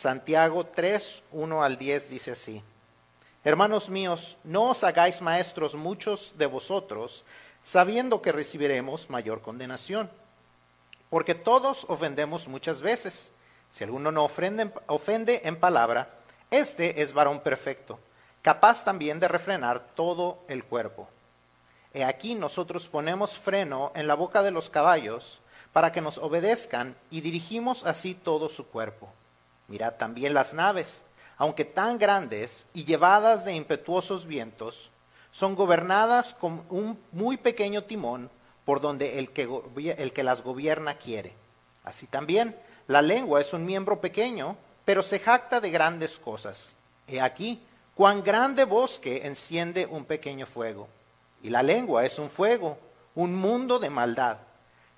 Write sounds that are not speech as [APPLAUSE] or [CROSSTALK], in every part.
Santiago 3, 1 al 10 dice así. Hermanos míos, no os hagáis maestros muchos de vosotros, sabiendo que recibiremos mayor condenación. Porque todos ofendemos muchas veces. Si alguno no ofende, ofende en palabra, este es varón perfecto, capaz también de refrenar todo el cuerpo. He aquí nosotros ponemos freno en la boca de los caballos para que nos obedezcan y dirigimos así todo su cuerpo. Mirad también las naves, aunque tan grandes y llevadas de impetuosos vientos, son gobernadas con un muy pequeño timón por donde el que, el que las gobierna quiere. Así también, la lengua es un miembro pequeño, pero se jacta de grandes cosas. He aquí, cuán grande bosque enciende un pequeño fuego. Y la lengua es un fuego, un mundo de maldad.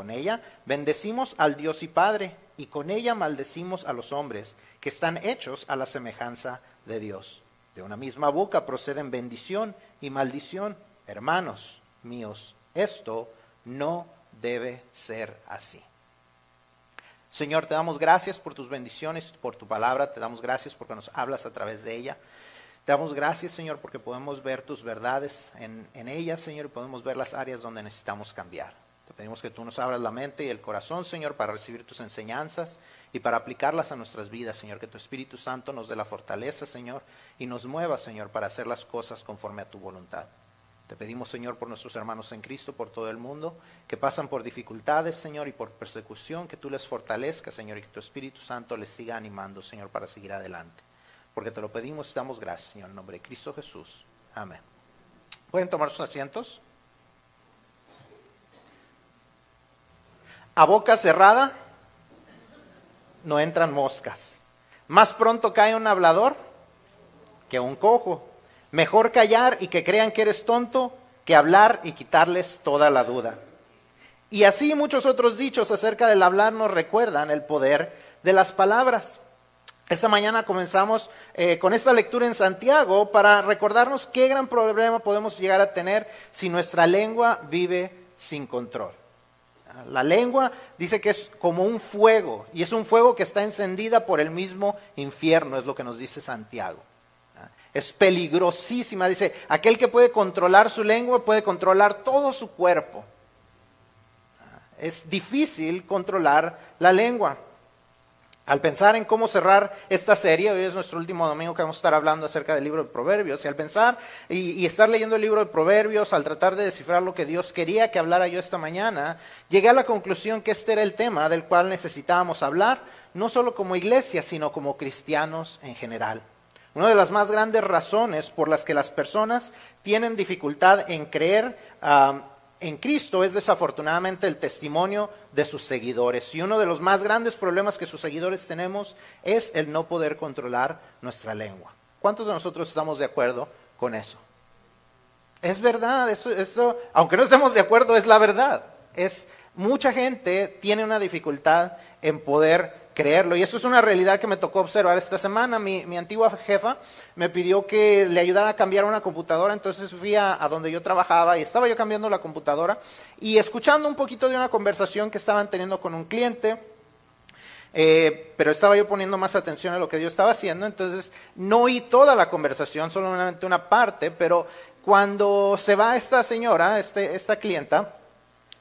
con ella bendecimos al Dios y Padre, y con ella maldecimos a los hombres, que están hechos a la semejanza de Dios. De una misma boca proceden bendición y maldición. Hermanos míos, esto no debe ser así. Señor, te damos gracias por tus bendiciones, por tu palabra, te damos gracias porque nos hablas a través de ella. Te damos gracias, Señor, porque podemos ver tus verdades en, ella, Señor, y podemos ver las áreas donde necesitamos cambiar. Te pedimos que tú nos abras la mente y el corazón, Señor, para recibir tus enseñanzas y para aplicarlas a nuestras vidas, Señor. Que tu Espíritu Santo nos dé la fortaleza, Señor, y nos mueva, Señor, para hacer las cosas conforme a tu voluntad. Te pedimos, Señor, por nuestros hermanos en Cristo, por todo el mundo, que pasan por dificultades, Señor, y por persecución, que tú les fortalezcas, Señor, y que tu Espíritu Santo les siga animando, Señor, para seguir adelante. Porque te lo pedimos y damos gracias, Señor, en nombre de Cristo Jesús. Amén. ¿Pueden tomar sus asientos? A boca cerrada no entran moscas. Más pronto cae un hablador que un cojo. Mejor callar y que crean que eres tonto que hablar y quitarles toda la duda. Y así muchos otros dichos acerca del hablar nos recuerdan el poder de las palabras. Esta mañana comenzamos eh, con esta lectura en Santiago para recordarnos qué gran problema podemos llegar a tener si nuestra lengua vive sin control. La lengua dice que es como un fuego y es un fuego que está encendida por el mismo infierno, es lo que nos dice Santiago. Es peligrosísima, dice, aquel que puede controlar su lengua puede controlar todo su cuerpo. Es difícil controlar la lengua. Al pensar en cómo cerrar esta serie, hoy es nuestro último domingo que vamos a estar hablando acerca del libro de Proverbios, y al pensar y, estar leyendo el libro de Proverbios, al tratar de descifrar lo que Dios quería que hablara yo esta mañana, llegué a la conclusión que este era el tema del cual necesitábamos hablar, no solo como iglesia, sino como cristianos en general. Una de las más grandes razones por las que las personas tienen dificultad en creer ah, en Cristo es desafortunadamente el testimonio de sus seguidores. Y uno de los más grandes problemas que sus seguidores tenemos es el no poder controlar nuestra lengua. ¿Cuántos de nosotros estamos de acuerdo con eso? Es verdad, eso, aunque no estemos de acuerdo, es la verdad. Es, mucha gente tiene una dificultad en poder creerlo. Y eso es una realidad que me tocó observar esta semana. Mi, antigua jefa me pidió que le ayudara a cambiar una computadora, entonces fui a, donde yo trabajaba y estaba yo cambiando la computadora y escuchando un poquito de una conversación que estaban teniendo con un cliente. Eh, pero estaba yo poniendo más atención a lo que yo estaba haciendo, entonces no oí toda la conversación, solamente una parte, pero cuando se va esta señora, este, esta clienta,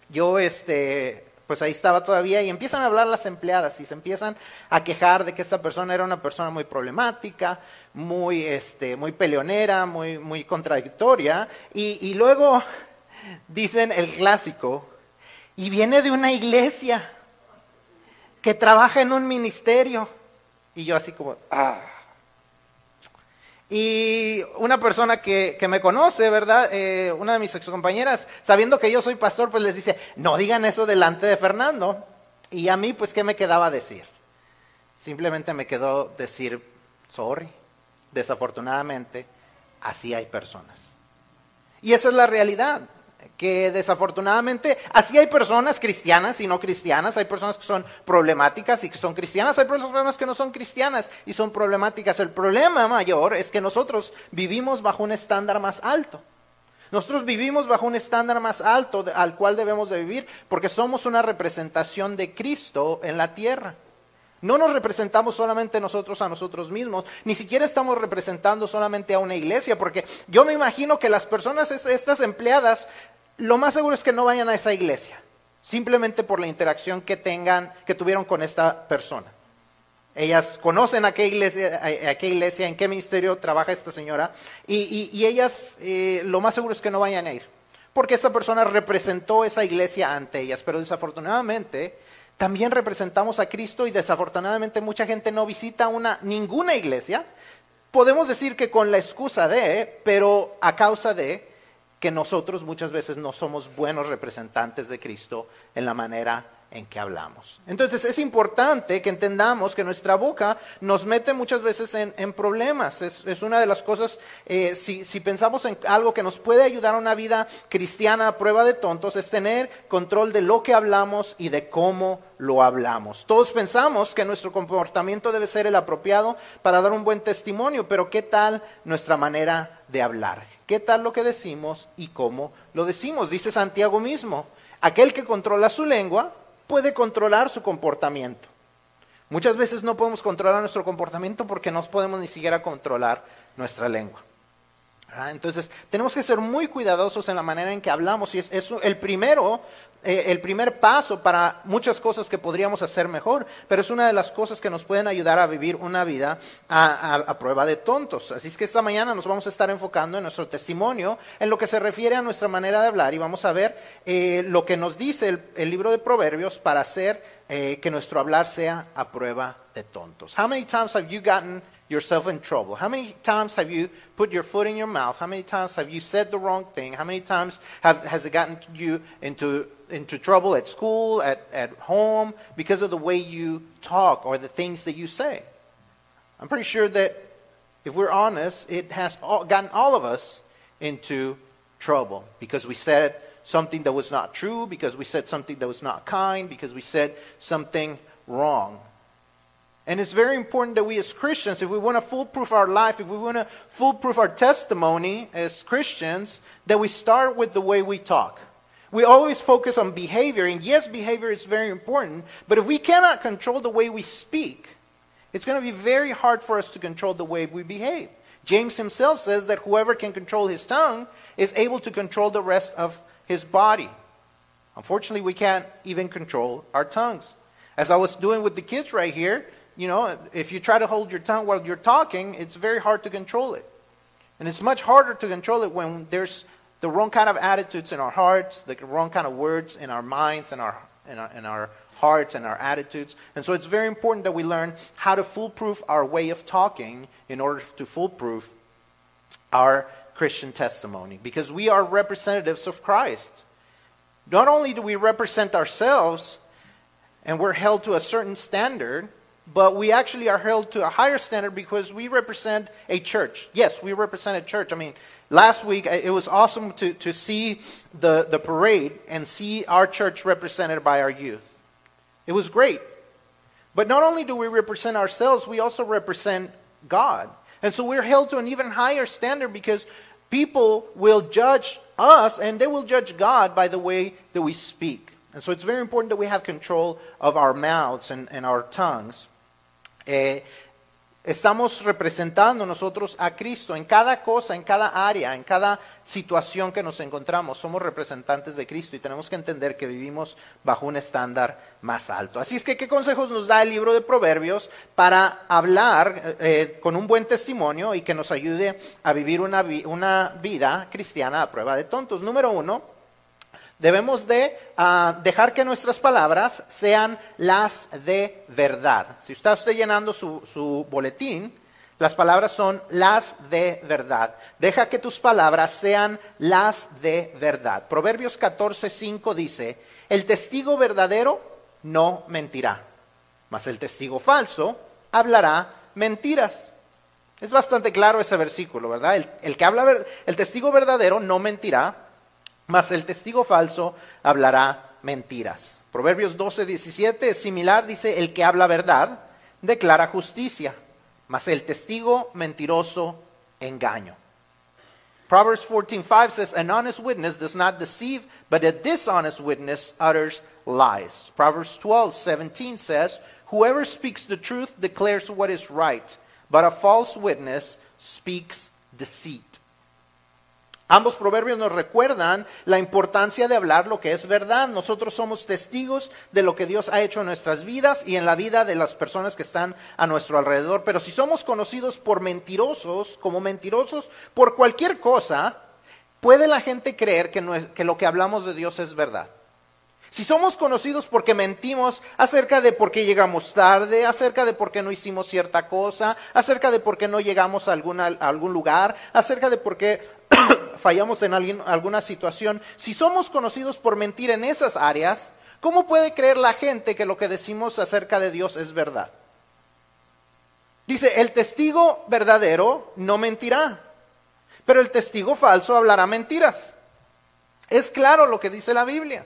yo este, pues ahí estaba todavía y empiezan a hablar las empleadas y se empiezan a quejar de que esta persona era una persona muy problemática, muy, este, muy peleonera, muy, muy contradictoria y, y luego [LAUGHS] dicen el clásico, y viene de una iglesia que trabaja en un ministerio. Y yo así como, ah. Y una persona que, que me conoce, ¿verdad? Eh, una de mis excompañeras, sabiendo que yo soy pastor, pues les dice, no digan eso delante de Fernando. Y a mí, pues, ¿qué me quedaba decir? Simplemente me quedó decir, sorry, desafortunadamente, así hay personas. Y esa es la realidad, que desafortunadamente así hay personas cristianas y no cristianas, hay personas que son problemáticas y que son cristianas, hay personas que no son cristianas y son problemáticas. El problema mayor es que nosotros vivimos bajo un estándar más alto. Nosotros vivimos bajo un estándar más alto al cual debemos de vivir porque somos una representación de Cristo en la tierra. No nos representamos solamente nosotros a nosotros mismos, ni siquiera estamos representando solamente a una iglesia, porque yo me imagino que las personas, estas empleadas, lo más seguro es que no vayan a esa iglesia, simplemente por la interacción que tengan, que tuvieron con esta persona. Ellas conocen a qué iglesia, a, qué iglesia en qué ministerio trabaja esta señora, y, ellas eh, lo más seguro es que no vayan a ir, porque esta persona representó esa iglesia ante ellas, pero desafortunadamente también representamos a Cristo y desafortunadamente mucha gente no visita una, ninguna iglesia. Podemos decir que con la excusa de, pero a causa de que nosotros muchas veces no somos buenos representantes de Cristo en la manera en que hablamos. Entonces es importante que entendamos que nuestra boca nos mete muchas veces en, problemas. Es, una de las cosas, eh, si, si, pensamos en algo que nos puede ayudar a una vida cristiana a prueba de tontos, es tener control de lo que hablamos y de cómo lo hablamos. Todos pensamos que nuestro comportamiento debe ser el apropiado para dar un buen testimonio, pero ¿qué tal nuestra manera de hablar? ¿Qué tal lo que decimos y cómo lo decimos? Dice Santiago mismo, aquel que controla su lengua puede controlar su comportamiento. Muchas veces no podemos controlar nuestro comportamiento porque no podemos ni siquiera controlar nuestra lengua. Entonces, tenemos que ser muy cuidadosos en la manera en que hablamos y es, el primero, eh, el primer paso para muchas cosas que podríamos hacer mejor, pero es una de las cosas que nos pueden ayudar a vivir una vida a, prueba de tontos. Así es que esta mañana nos vamos a estar enfocando en nuestro testimonio, en lo que se refiere a nuestra manera de hablar y vamos a ver eh, lo que nos dice el, libro de Proverbios para hacer eh, que nuestro hablar sea a prueba de tontos. How many times have you gotten yourself in trouble? How many times have you put your foot in your mouth? How many times have you said the wrong thing? How many times have, has it gotten you into, into trouble at school, at, at home, because of the way you talk or the things that you say? I'm pretty sure that if we're honest, it has all, gotten all of us into trouble because we said something that was not true, because we said something that was not kind, because we said something wrong. And it's very important that we as Christians, if we want to foolproof our life, if we want to foolproof our testimony as Christians, that we start with the way we talk. We always focus on behavior, and yes, behavior is very important, but if we cannot control the way we speak, it's going to be very hard for us to control the way we behave. James himself says that whoever can control his tongue is able to control the rest of his body. Unfortunately, we can't even control our tongues. As I was doing with the kids right here, you know, if you try to hold your tongue while you're talking, it's very hard to control it. And it's much harder to control it when there's the wrong kind of attitudes in our hearts, the wrong kind of words in our minds and our, in our, in our hearts and our attitudes. And so it's very important that we learn how to foolproof our way of talking in order to foolproof our Christian testimony. Because we are representatives of Christ. Not only do we represent ourselves and we're held to a certain standard, but we actually are held to a higher standard because we represent a church. Yes, we represent a church. I mean, last week it was awesome to, to see the, the parade and see our church represented by our youth. It was great. But not only do we represent ourselves, we also represent God. And so we're held to an even higher standard because people will judge us and they will judge God by the way that we speak. And so it's very important that we have control of our mouths and, and our tongues. Eh, estamos representando nosotros a Cristo en cada cosa, en cada área, en cada situación que nos encontramos. Somos representantes de Cristo y tenemos que entender que vivimos bajo un estándar más alto. Así es que, ¿qué consejos nos da el libro de Proverbios para hablar eh, con un buen testimonio y que nos ayude a vivir una vida cristiana a prueba de tontos? Número uno, Debemos de ah, dejar que nuestras palabras sean las de verdad. Si está usted llenando su, su boletín, las palabras son las de verdad. Deja que tus palabras sean las de verdad. Proverbios 14:5 dice, el testigo verdadero no mentirá, mas el testigo falso hablará mentiras. Es bastante claro ese versículo, ¿verdad? El, que habla, el testigo verdadero no mentirá, mas el testigo falso hablará mentiras. Proverbios 12, 17 es similar, dice, el que habla verdad declara justicia, mas el testigo mentiroso engaño. Proverbs 14:5 says, An honest witness does not deceive, but a dishonest witness utters lies. Proverbs 12:17 says, Whoever speaks the truth declares what is right, but a false witness speaks deceit. Ambos proverbios nos recuerdan la importancia de hablar lo que es verdad. Nosotros somos testigos de lo que Dios ha hecho en nuestras vidas y en la vida de las personas que están a nuestro alrededor. Pero si somos conocidos por mentirosos, como mentirosos por cualquier cosa, puede la gente creer que, lo que hablamos de Dios es verdad. Si somos conocidos porque mentimos acerca de por qué llegamos tarde, acerca de por qué no hicimos cierta cosa, acerca de por qué no llegamos a, algún lugar, acerca de por qué [COUGHS] fallamos en alguna situación, si somos conocidos por mentir en esas áreas, ¿cómo puede creer la gente que lo que decimos acerca de Dios es verdad? Dice, el testigo verdadero no mentirá, pero el testigo falso hablará mentiras. Es claro lo que dice la Biblia.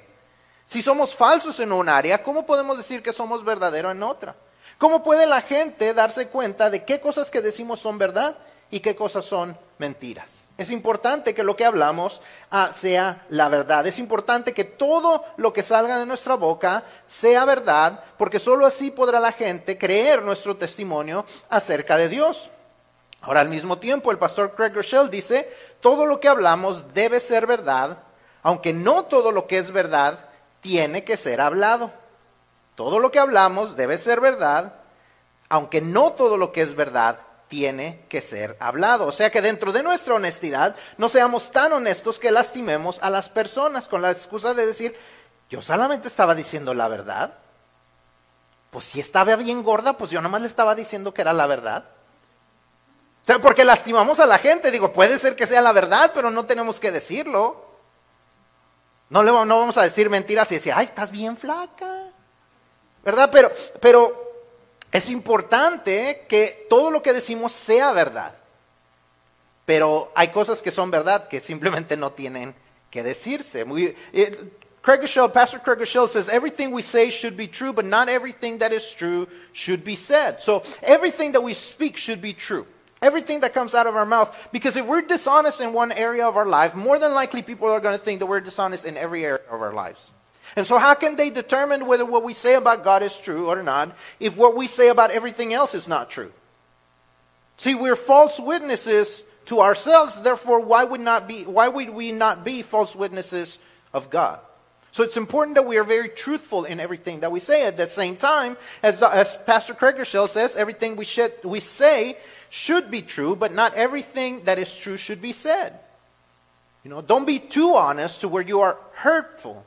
Si somos falsos en un área, ¿cómo podemos decir que somos verdaderos en otra? ¿Cómo puede la gente darse cuenta de qué cosas que decimos son verdad y qué cosas son mentiras? Es importante que lo que hablamos ah, sea la verdad. Es importante que todo lo que salga de nuestra boca sea verdad, porque sólo así podrá la gente creer nuestro testimonio acerca de Dios. Ahora, al mismo tiempo, el pastor Craig Rochelle dice, todo lo que hablamos debe ser verdad, aunque no todo lo que es verdad tiene que ser hablado. Todo lo que hablamos debe ser verdad, aunque no todo lo que es verdad tiene que ser hablado. O sea que dentro de nuestra honestidad no seamos tan honestos que lastimemos a las personas con la excusa de decir, yo solamente estaba diciendo la verdad. Pues si estaba bien gorda, pues yo nomás le estaba diciendo que era la verdad. O sea, porque lastimamos a la gente. Digo, puede ser que sea la verdad, pero no tenemos que decirlo. No, le, no vamos a decir mentiras y decir, ay, estás bien flaca. ¿Verdad? Pero, pero es importante que todo lo que decimos sea verdad. Pero hay cosas que son verdad que simplemente no tienen que decirse. Eh, Craig Pastor Craig says everything we say should be true, but not everything that is true should be said. So everything that we speak should be true. Everything that comes out of our mouth. Because if we're dishonest in one area of our life, more than likely people are going to think that we're dishonest in every area of our lives. And so, how can they determine whether what we say about God is true or not if what we say about everything else is not true? See, we're false witnesses to ourselves, therefore, why would, not be, why would we not be false witnesses of God? So it's important that we are very truthful in everything that we say. At the same time, as, as Pastor Craigershell says, everything we, should, we say should be true, but not everything that is true should be said. You know, don't be too honest to where you are hurtful,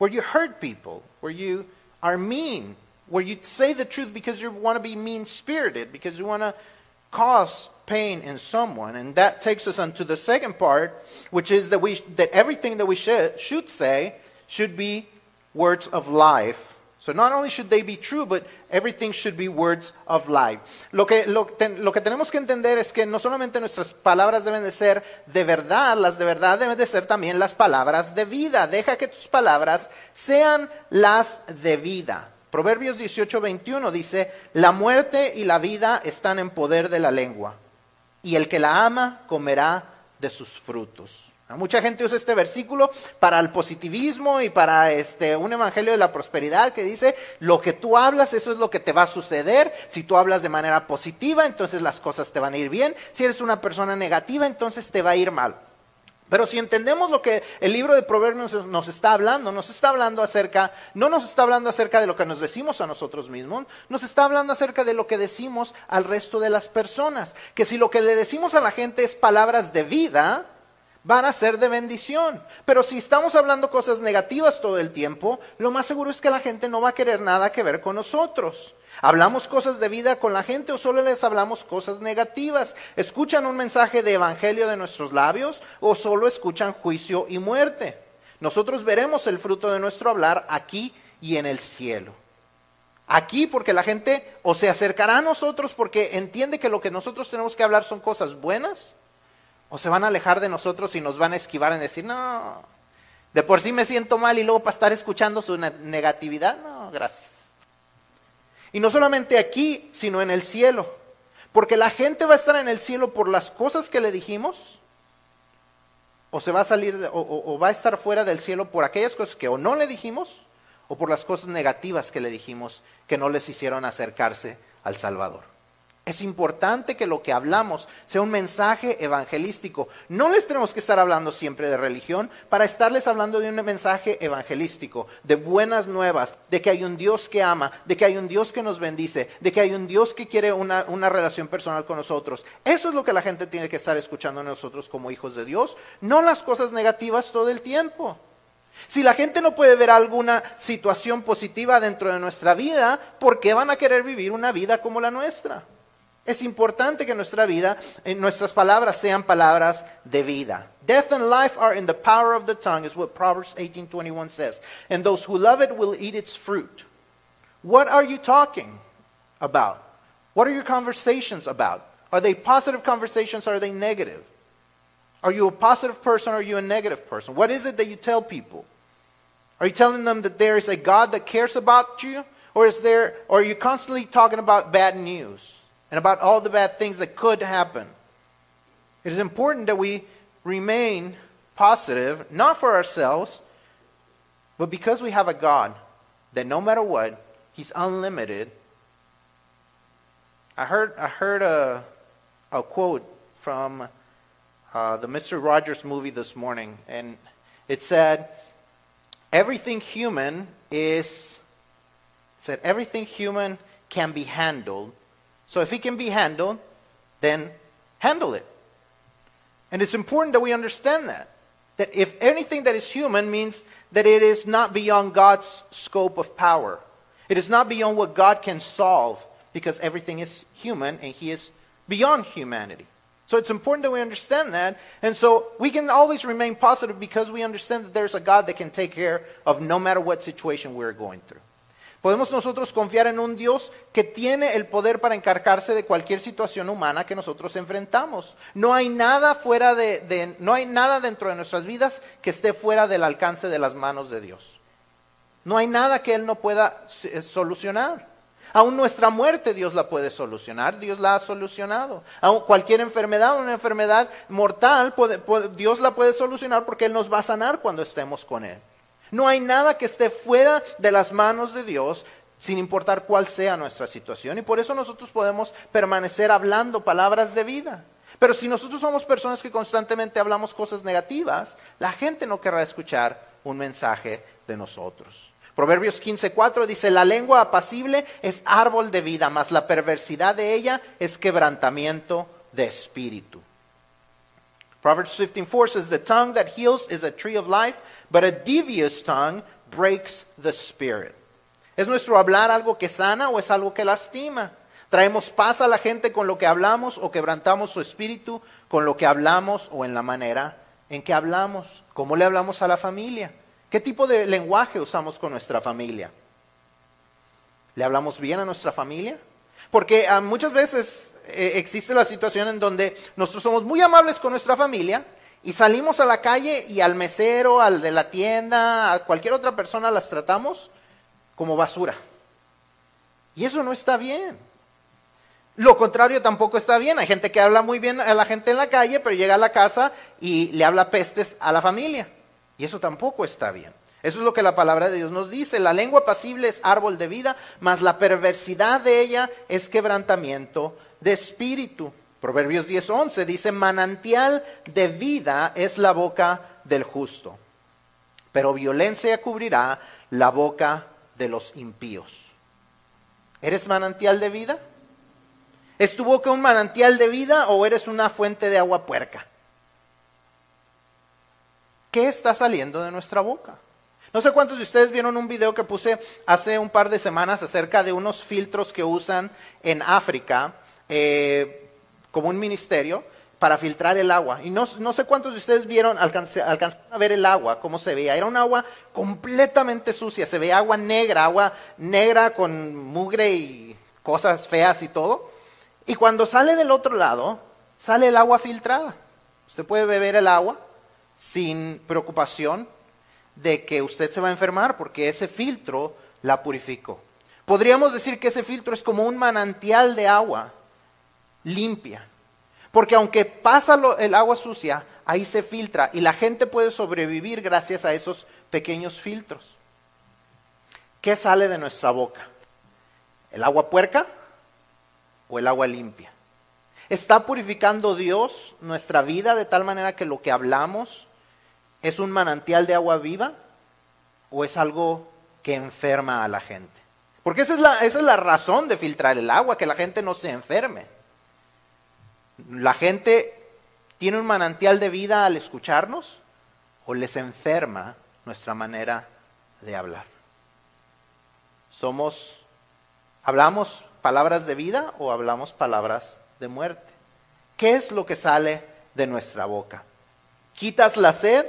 where you hurt people, where you are mean, where you say the truth because you want to be mean spirited, because you want to cause pain in someone. And that takes us on to the second part, which is that, we, that everything that we should, should say should be words of life So not only should they be true, but everything should be words of life. Lo que, lo, que tenemos que entender es que no solamente nuestras palabras deben de ser de verdad, las de verdad deben de ser también las palabras de vida. Deja que tus palabras sean las de vida. Proverbios 18, 21 dice, la muerte y la vida están en poder de la lengua, y el que la ama comerá de sus frutos. Mucha gente usa este versículo para el positivismo y para este, un evangelio de la prosperidad que dice, lo que tú hablas, eso es lo que te va a suceder. Si tú hablas de manera positiva, entonces las cosas te van a ir bien. Si eres una persona negativa, entonces te va a ir mal. Pero si entendemos lo que el libro de Proverbios nos está hablando, nos está hablando acerca, no nos está hablando acerca de lo que nos decimos a nosotros mismos, nos está hablando acerca de lo que decimos al resto de las personas. Que si lo que le decimos a la gente es palabras de vida, van a ser de bendición. Pero si estamos hablando cosas negativas todo el tiempo, lo más seguro es que la gente no va a querer nada que ver con nosotros. ¿Hablamos cosas de vida con la gente o solo les hablamos cosas negativas? ¿Escuchan un mensaje de evangelio de nuestros labios o solo escuchan juicio y muerte? Nosotros veremos el fruto de nuestro hablar aquí y en el cielo. aquí porque la gente o se acercará a nosotros porque entiende que lo que nosotros tenemos que hablar son cosas buenas, o se van a alejar de nosotros y nos van a esquivar en decir, no, de por sí me siento mal y luego para estar escuchando su negatividad, no, gracias. Y no solamente aquí, sino en el cielo. Porque la gente va a estar en el cielo por las cosas que le dijimos, o se va a salir, o, va a estar fuera del cielo por aquellas cosas que o no le dijimos, o por las cosas negativas que le dijimos que no les hicieron acercarse al Salvador. Es importante que lo que hablamos sea un mensaje evangelístico. No les tenemos que estar hablando siempre de religión para estarles hablando de un mensaje evangelístico, de buenas nuevas, de que hay un Dios que ama, de que hay un Dios que nos bendice, de que hay un Dios que quiere una, relación personal con nosotros. Eso es lo que la gente tiene que estar escuchando nosotros como hijos de Dios, no las cosas negativas todo el tiempo. Si la gente no puede ver alguna situación positiva dentro de nuestra vida, ¿por qué van a querer vivir una vida como la nuestra? Es importante que nuestra vida, en nuestras palabras sean palabras de vida. Death and life are in the power of the tongue, is what Proverbs 18:21 says. And those who love it will eat its fruit. What are you talking about? What are your conversations about? Are they positive conversations or are they negative? Are you a positive person or are you a negative person? What is it that you tell people? Are you telling them that there is a God that cares about you? Or is there or are you constantly talking about bad news? And about all the bad things that could happen. It is important that we remain positive, not for ourselves, but because we have a God that no matter what, He's unlimited. I heard, I heard a, a quote from uh, the Mr. Rogers movie this morning, and it said, Everything human is, said, everything human can be handled so if it can be handled, then handle it. And it's important that we understand that. That if anything that is human means that it is not beyond God's scope of power. It is not beyond what God can solve because everything is human and He is beyond humanity. So it's important that we understand that. And so we can always remain positive because we understand that there's a God that can take care of no matter what situation we're going through. Podemos nosotros confiar en un Dios que tiene el poder para encargarse de cualquier situación humana que nosotros enfrentamos. No hay nada fuera de, no hay nada dentro de nuestras vidas que esté fuera del alcance de las manos de Dios. No hay nada que Él no pueda eh, solucionar. Aún nuestra muerte Dios la puede solucionar, Dios la ha solucionado. Aún cualquier enfermedad, una enfermedad mortal, Dios la puede solucionar porque Él nos va a sanar cuando estemos con Él. No hay nada que esté fuera de las manos de Dios sin importar cuál sea nuestra situación. Y por eso nosotros podemos permanecer hablando palabras de vida. Pero si nosotros somos personas que constantemente hablamos cosas negativas, la gente no querrá escuchar un mensaje de nosotros. Proverbios 15:4 dice, la lengua apacible es árbol de vida, mas la perversidad de ella es quebrantamiento de espíritu. Proverbs 15:4 says, the tongue that heals is a tree of life, But a devious tongue breaks the spirit. ¿Es nuestro hablar algo que sana o es algo que lastima? ¿Traemos paz a la gente con lo que hablamos o quebrantamos su espíritu con lo que hablamos o en la manera en que hablamos? ¿Cómo le hablamos a la familia? ¿Qué tipo de lenguaje usamos con nuestra familia? ¿Le hablamos bien a nuestra familia? Porque ah, muchas veces eh, existe la situación en donde nosotros somos muy amables con nuestra familia, y salimos a la calle y al mesero, al de la tienda, a cualquier otra persona las tratamos como basura. Y eso no está bien. Lo contrario tampoco está bien. Hay gente que habla muy bien a la gente en la calle, pero llega a la casa y le habla pestes a la familia. Y eso tampoco está bien. Eso es lo que la palabra de Dios nos dice. La lengua pasible es árbol de vida, mas la perversidad de ella es quebrantamiento de espíritu. Proverbios 10:11 dice, manantial de vida es la boca del justo, pero violencia cubrirá la boca de los impíos. ¿Eres manantial de vida? ¿Es tu boca un manantial de vida o eres una fuente de agua puerca? ¿Qué está saliendo de nuestra boca? No sé cuántos de ustedes vieron un video que puse hace un par de semanas acerca de unos filtros que usan en África. Eh, como un ministerio para filtrar el agua. Y no, sé cuántos de ustedes vieron, alcanzaron a ver el agua, cómo se veía. Era un agua completamente sucia, se veía agua negra, agua negra con mugre y cosas feas y todo. Y cuando sale del otro lado, sale el agua filtrada. Usted puede beber el agua sin preocupación de que usted se va a enfermar porque ese filtro la purificó. Podríamos decir que ese filtro es como un manantial de agua limpia porque aunque pasa el agua sucia, ahí se filtra y la gente puede sobrevivir gracias a esos pequeños filtros. ¿Qué sale de nuestra boca? ¿El agua puerca o el agua limpia? ¿Está purificando Dios nuestra vida de tal manera que lo que hablamos es un manantial de agua viva o es algo que enferma a la gente? Porque esa es la, esa es la razón de filtrar el agua, que la gente no se enferme. ¿La gente tiene un manantial de vida al escucharnos o les enferma nuestra manera de hablar? Somos, ¿hablamos palabras de vida o hablamos palabras de muerte? ¿Qué es lo que sale de nuestra boca? ¿Quitas la sed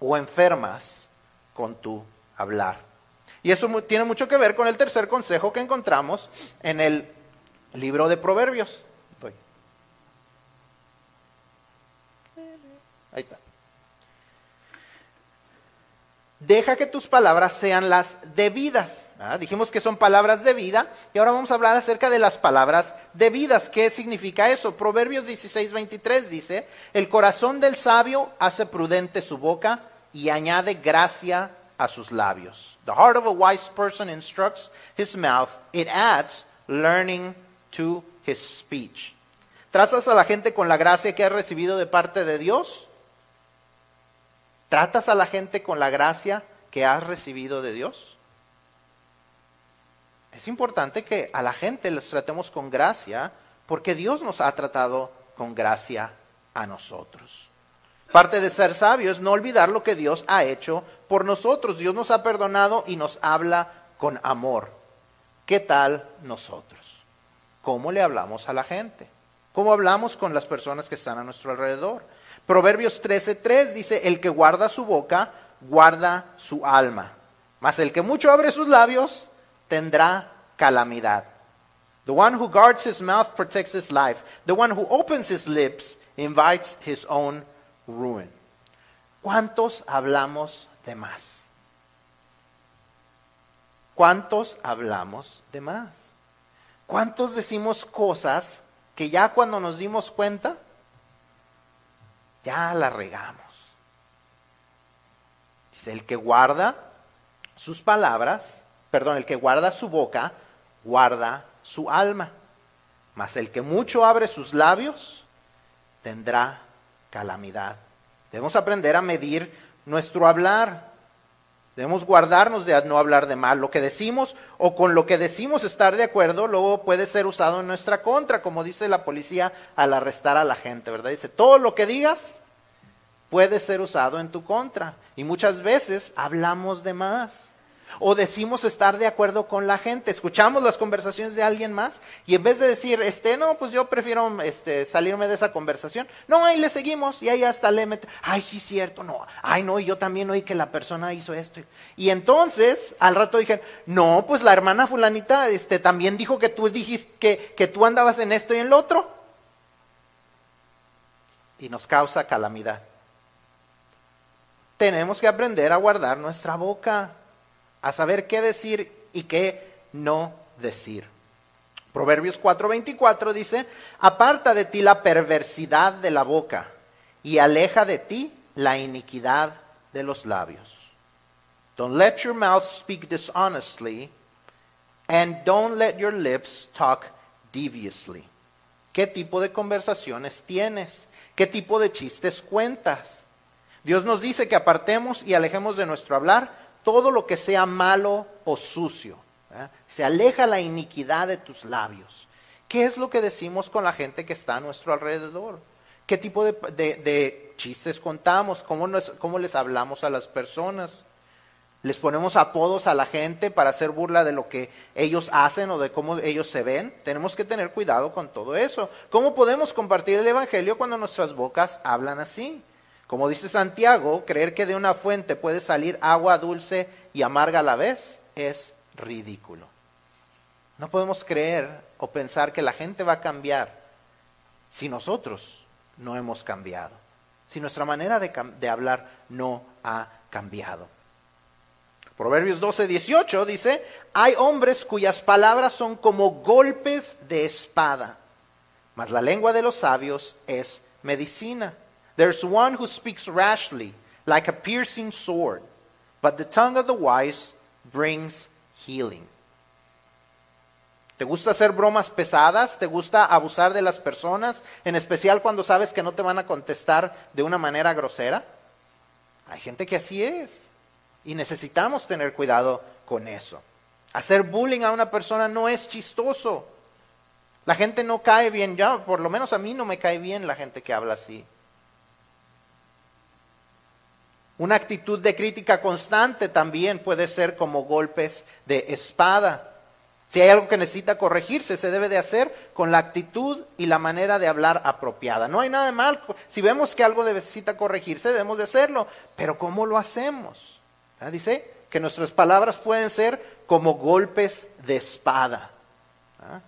o enfermas con tu hablar? Y eso tiene mucho que ver con el tercer consejo que encontramos en el libro de Proverbios. Ahí está. Deja que tus palabras sean las debidas. Dijimos que son palabras de vida y ahora vamos a hablar acerca de las palabras debidas. ¿Qué significa eso? Proverbios 16, 23 dice, el corazón del sabio hace prudente su boca y añade gracia a sus labios. The heart of a wise person instructs his mouth, it adds learning to his speech. ¿Tratas a la gente con la gracia que has recibido de parte de Dios? ¿Tratas a la gente con la gracia que has recibido de Dios? Es importante que a la gente les tratemos con gracia porque Dios nos ha tratado con gracia a nosotros. Parte de ser sabio es no olvidar lo que Dios ha hecho por nosotros. Dios nos ha perdonado y nos habla con amor. ¿Qué tal nosotros? ¿Cómo le hablamos a la gente? ¿Cómo hablamos con las personas que están a nuestro alrededor? Proverbios 13:3 dice, el que guarda su boca, guarda su alma. Mas el que mucho abre sus labios, tendrá calamidad. The one who guards his mouth protects his life. The one who opens his lips invites his own ruin. ¿Cuántos hablamos de más? ¿Cuántos hablamos de más? ¿Cuántos decimos cosas que ya cuando nos dimos cuenta ya la regamos. Dice, el que guarda sus palabras, perdón, el que guarda su boca, guarda su alma. Mas el que mucho abre sus labios, tendrá calamidad. Debemos aprender a medir nuestro hablar. Debemos guardarnos de no hablar de mal. Lo que decimos o con lo que decimos estar de acuerdo, luego puede ser usado en nuestra contra, como dice la policía al arrestar a la gente, ¿verdad? Dice, todo lo que digas puede ser usado en tu contra. Y muchas veces hablamos de más. O decimos estar de acuerdo con la gente, escuchamos las conversaciones de alguien más y en vez de decir, este, no, pues yo prefiero este, salirme de esa conversación, no, ahí le seguimos y ahí hasta le mete, ay, sí, cierto, no, ay, no, y yo también oí que la persona hizo esto. Y entonces, al rato dije, no, pues la hermana fulanita este, también dijo que tú dijiste que, que tú andabas en esto y en lo otro. Y nos causa calamidad. Tenemos que aprender a guardar nuestra boca a saber qué decir y qué no decir. Proverbios 4:24 dice, aparta de ti la perversidad de la boca y aleja de ti la iniquidad de los labios. Don't let your mouth speak dishonestly and don't let your lips talk deviously. ¿Qué tipo de conversaciones tienes? ¿Qué tipo de chistes cuentas? Dios nos dice que apartemos y alejemos de nuestro hablar todo lo que sea malo o sucio. Se aleja la iniquidad de tus labios. ¿Qué es lo que decimos con la gente que está a nuestro alrededor? ¿Qué tipo de, chistes contamos? ¿Cómo, ¿Cómo les hablamos a las personas? Les ponemos apodos a la gente para hacer burla de lo que ellos hacen o de cómo ellos se ven. Tenemos que tener cuidado con todo eso. ¿Cómo podemos compartir el Evangelio cuando nuestras bocas hablan así? Como dice Santiago, creer que de una fuente puede salir agua dulce y amarga a la vez es ridículo. No podemos creer o pensar que la gente va a cambiar si nosotros no hemos cambiado, si nuestra manera de, hablar no ha cambiado. Proverbios 12, 18 dice, hay hombres cuyas palabras son como golpes de espada, mas la lengua de los sabios es medicina. There's one who speaks rashly, like a piercing sword, but the tongue of the wise brings healing. ¿Te gusta hacer bromas pesadas? ¿Te gusta abusar de las personas? En especial cuando sabes que no te van a contestar de una manera grosera. Hay gente que así es. Y necesitamos tener cuidado con eso. Hacer bullying a una persona no es chistoso. La gente no cae bien, ya por lo menos a mí no me cae bien la gente que habla así. Una actitud de crítica constante también puede ser como golpes de espada. Si hay algo que necesita corregirse, se debe de hacer con la actitud y la manera de hablar apropiada. No hay nada de mal. Si vemos que algo necesita corregirse, debemos de hacerlo. Pero ¿cómo lo hacemos? ¿Ah? Dice que nuestras palabras pueden ser como golpes de espada. ¿Ah?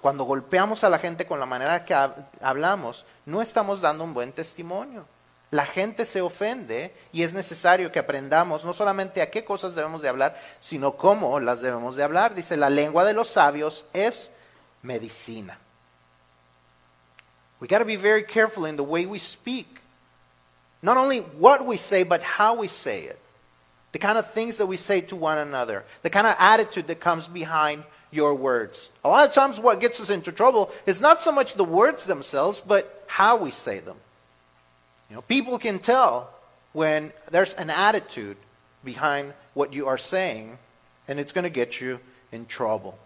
Cuando golpeamos a la gente con la manera que hablamos, no estamos dando un buen testimonio. La gente se ofende y es necesario que aprendamos no solamente a qué cosas debemos de hablar, sino cómo las debemos de hablar. Dice, la lengua de los sabios es medicina. We got to be very careful in the way we speak. Not only what we say, but how we say it. The kind of things that we say to one another. The kind of attitude that comes behind your words. A lot of times, what gets us into trouble is not so much the words themselves, but how we say them. You know, people can tell when there's an attitude behind what you are saying, and it's going to get you in trouble.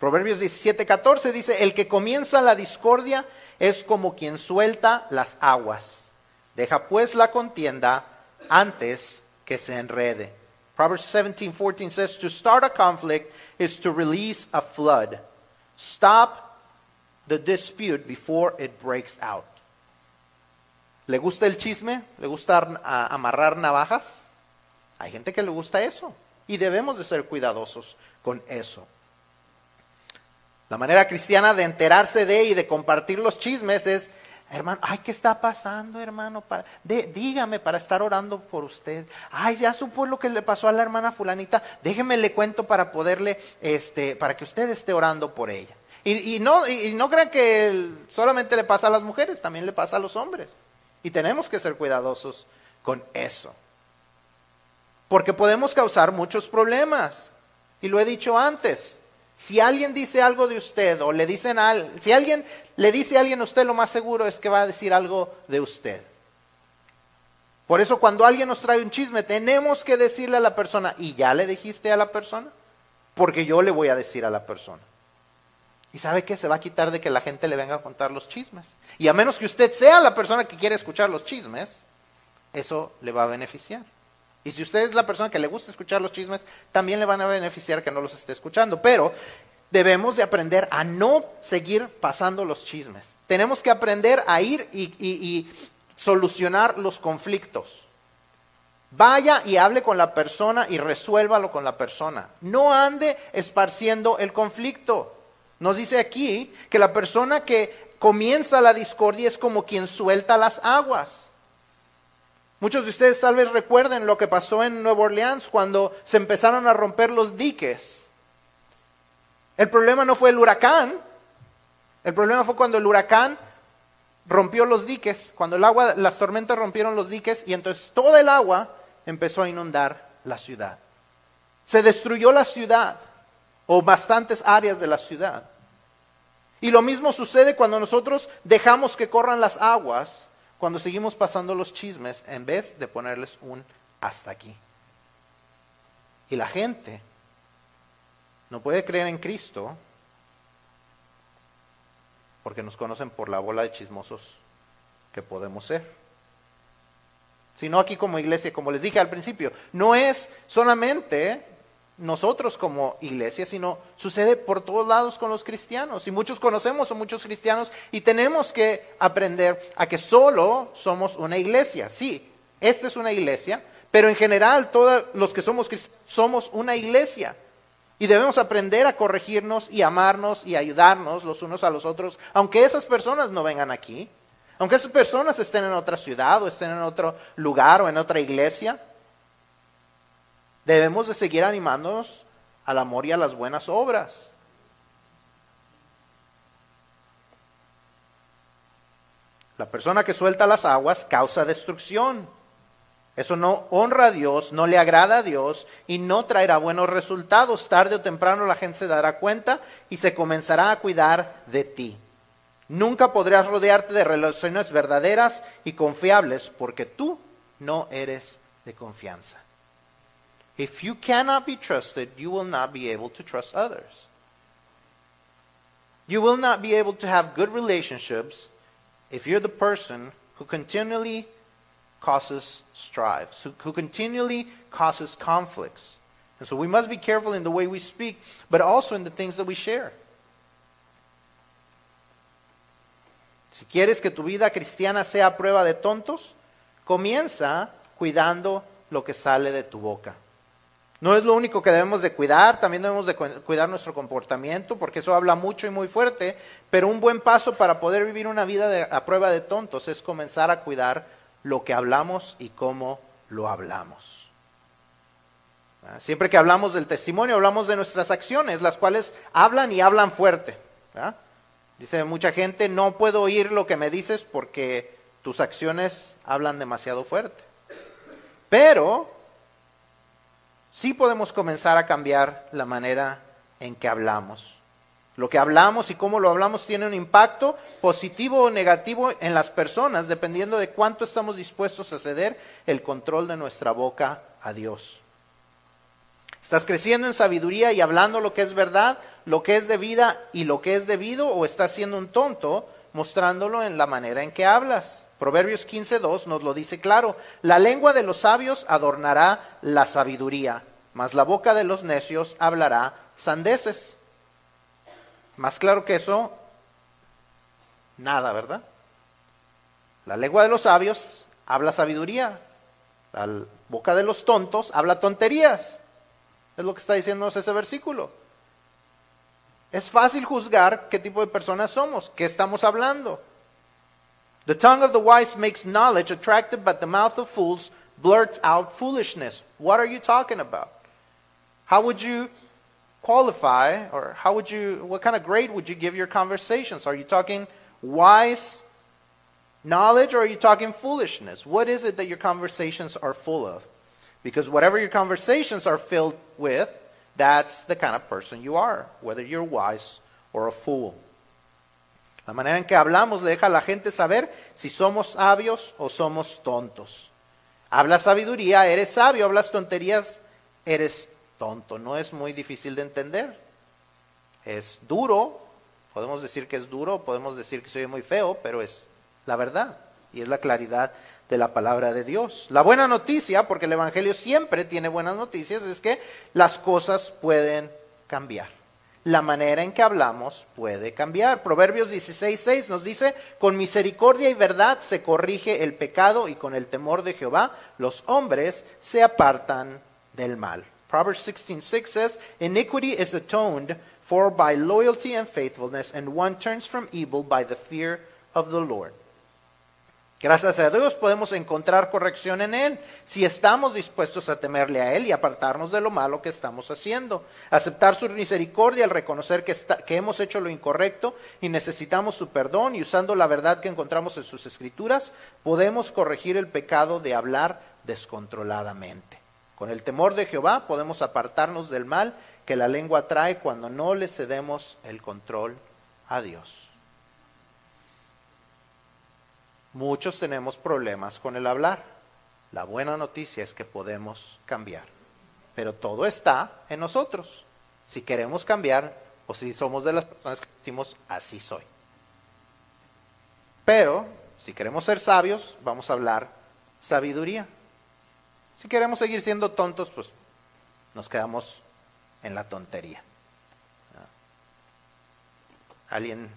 Proverbios 17:14 dice, El que comienza la discordia es como quien suelta las aguas. Deja pues la contienda antes que se enrede. Proverbs 17:14 says to start a conflict is to release a flood. Stop the dispute before it breaks out. ¿Le gusta el chisme? ¿Le gusta amarrar navajas? Hay gente que le gusta eso y debemos de ser cuidadosos con eso. La manera cristiana de enterarse de y de compartir los chismes es Hermano, ay, ¿qué está pasando, hermano? dígame para estar orando por usted. Ay, ya supo lo que le pasó a la hermana fulanita. Déjeme le cuento para poderle, este, para que usted esté orando por ella. Y, no, y, no crean que solamente le pasa a las mujeres, también le pasa a los hombres. Y tenemos que ser cuidadosos con eso. Porque podemos causar muchos problemas. Y lo he dicho antes. Si alguien dice algo de usted o le dicen al, si alguien le dice a alguien a usted, lo más seguro es que va a decir algo de usted. Por eso cuando alguien nos trae un chisme, tenemos que decirle a la persona, ¿y ya le dijiste a la persona? Porque yo le voy a decir a la persona. ¿Y sabe qué? Se va a quitar de que la gente le venga a contar los chismes. Y a menos que usted sea la persona que quiere escuchar los chismes, eso le va a beneficiar. Y si usted es la persona que le gusta escuchar los chismes, también le van a beneficiar que no los esté escuchando. Pero debemos de aprender a no seguir pasando los chismes. Tenemos que aprender a ir y, solucionar los conflictos. Vaya y hable con la persona y resuélvalo con la persona. No ande esparciendo el conflicto. Nos dice aquí que la persona que comienza la discordia es como quien suelta las aguas. Muchos de ustedes tal vez recuerden lo que pasó en Nueva Orleans cuando se empezaron a romper los diques. El problema no fue el huracán, el problema fue cuando el huracán rompió los diques, cuando el agua, las tormentas rompieron los diques y entonces todo el agua empezó a inundar la ciudad. Se destruyó la ciudad o bastantes áreas de la ciudad. Y lo mismo sucede cuando nosotros dejamos que corran las aguas cuando seguimos pasando los chismes en vez de ponerles un hasta aquí. Y la gente no puede creer en Cristo porque nos conocen por la bola de chismosos que podemos ser. sino aquí como iglesia, como les dije al principio. No es solamente nosotros como iglesia, sino sucede por todos lados con los cristianos. Y muchos conocemos a muchos cristianos y tenemos que aprender a que solo somos una iglesia. Sí, esta es una iglesia, pero en general todos los que somos cristianos somos una iglesia. Y debemos aprender a corregirnos y amarnos y ayudarnos los unos a los otros, aunque esas personas no vengan aquí, aunque esas personas estén en otra ciudad o estén en otro lugar o en otra iglesia. Debemos de seguir animándonos al amor y a las buenas obras. La persona que suelta las aguas causa destrucción. Eso no honra a Dios, no le agrada a Dios y no traerá buenos resultados. Tarde o temprano la gente se dará cuenta y se comenzará a cuidar de ti. Nunca podrás rodearte de relaciones verdaderas y confiables porque tú no eres de confianza. If you cannot be trusted, you will not be able to trust others. You will not be able to have good relationships if you're the person who continually causes strives, who, who continually causes conflicts. And so we must be careful in the way we speak, but also in the things that we share. Si quieres que tu vida cristiana sea prueba de tontos, comienza cuidando lo que sale de tu boca. No es lo único que debemos de cuidar, también debemos de cuidar nuestro comportamiento, porque eso habla mucho y muy fuerte, pero un buen paso para poder vivir una vida a prueba de tontos es comenzar a cuidar lo que hablamos y cómo lo hablamos. Ah, siempre que hablamos del testimonio, hablamos de nuestras acciones, las cuales hablan y hablan fuerte. Dice mucha gente, no puedo oír lo que me dices porque tus acciones hablan demasiado fuerte. Pero sí podemos comenzar a cambiar la manera en que hablamos. Lo que hablamos y cómo lo hablamos tiene un impacto positivo o negativo en las personas, dependiendo de cuánto estamos dispuestos a ceder el control de nuestra boca a Dios. ¿Estás creciendo en sabiduría y hablando lo que es verdad, lo que es de vida y lo que es debido, o estás siendo un tonto mostrándolo en la manera en que hablas? Proverbios 15.2 nos lo dice claro, la lengua de los sabios adornará la sabiduría, mas la boca de los necios hablará sandeces. Más claro que eso, nada, ¿verdad? La lengua de los sabios habla sabiduría, la boca de los tontos habla tonterías. Es lo que está diciéndonos ese versículo. Es fácil juzgar qué tipo de personas somos, qué estamos hablando. The tongue of the wise makes knowledge attractive, but the mouth of fools blurts out foolishness. What are you talking about? How would you qualify, or how would you, what kind of grade would you give your conversations? Are you talking wise knowledge, or are you talking foolishness? What is it that your conversations are full of? Because whatever your conversations are filled with, that's the kind of person you are, whether you're wise or a fool. La manera en que hablamos le deja a la gente saber si somos sabios o somos tontos. Hablas sabiduría, eres sabio, hablas tonterías, eres tonto. No es muy difícil de entender. Es duro, podemos decir que es duro, podemos decir que soy muy feo, pero es la verdad y es la claridad de la palabra de Dios. La buena noticia, porque el Evangelio siempre tiene buenas noticias, es que las cosas pueden cambiar la manera en que hablamos puede cambiar. Proverbios 16:6 nos dice, con misericordia y verdad se corrige el pecado y con el temor de Jehová los hombres se apartan del mal. Proverbs 16:6 says, iniquity is atoned for by loyalty and faithfulness, and one turns from evil by the fear of the Lord. Gracias a Dios podemos encontrar corrección en Él si estamos dispuestos a temerle a Él y apartarnos de lo malo que estamos haciendo. Aceptar su misericordia al reconocer que, que, hemos hecho lo incorrecto y necesitamos su perdón y usando la verdad que encontramos en sus escrituras, podemos corregir el pecado de hablar descontroladamente. Con el temor de Jehová podemos apartarnos del mal que la lengua trae cuando no le cedemos el control a Dios. Muchos tenemos problemas con el hablar. La buena noticia es que podemos cambiar. Pero todo está en nosotros. Si queremos cambiar o si somos de las personas que decimos así soy. Pero si queremos ser sabios, vamos a hablar sabiduría. Si queremos seguir siendo tontos, pues nos quedamos en la tontería. Alguien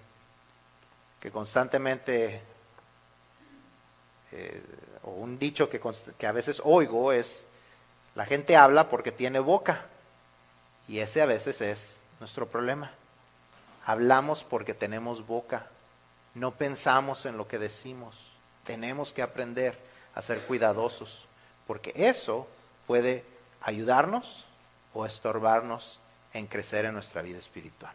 que constantemente, o un dicho que a veces oigo es, la gente habla porque tiene boca. Y ese a veces es nuestro problema. Hablamos porque tenemos boca. No pensamos en lo que decimos. Tenemos que aprender a ser cuidadosos, porque eso puede ayudarnos o estorbarnos en crecer en nuestra vida espiritual.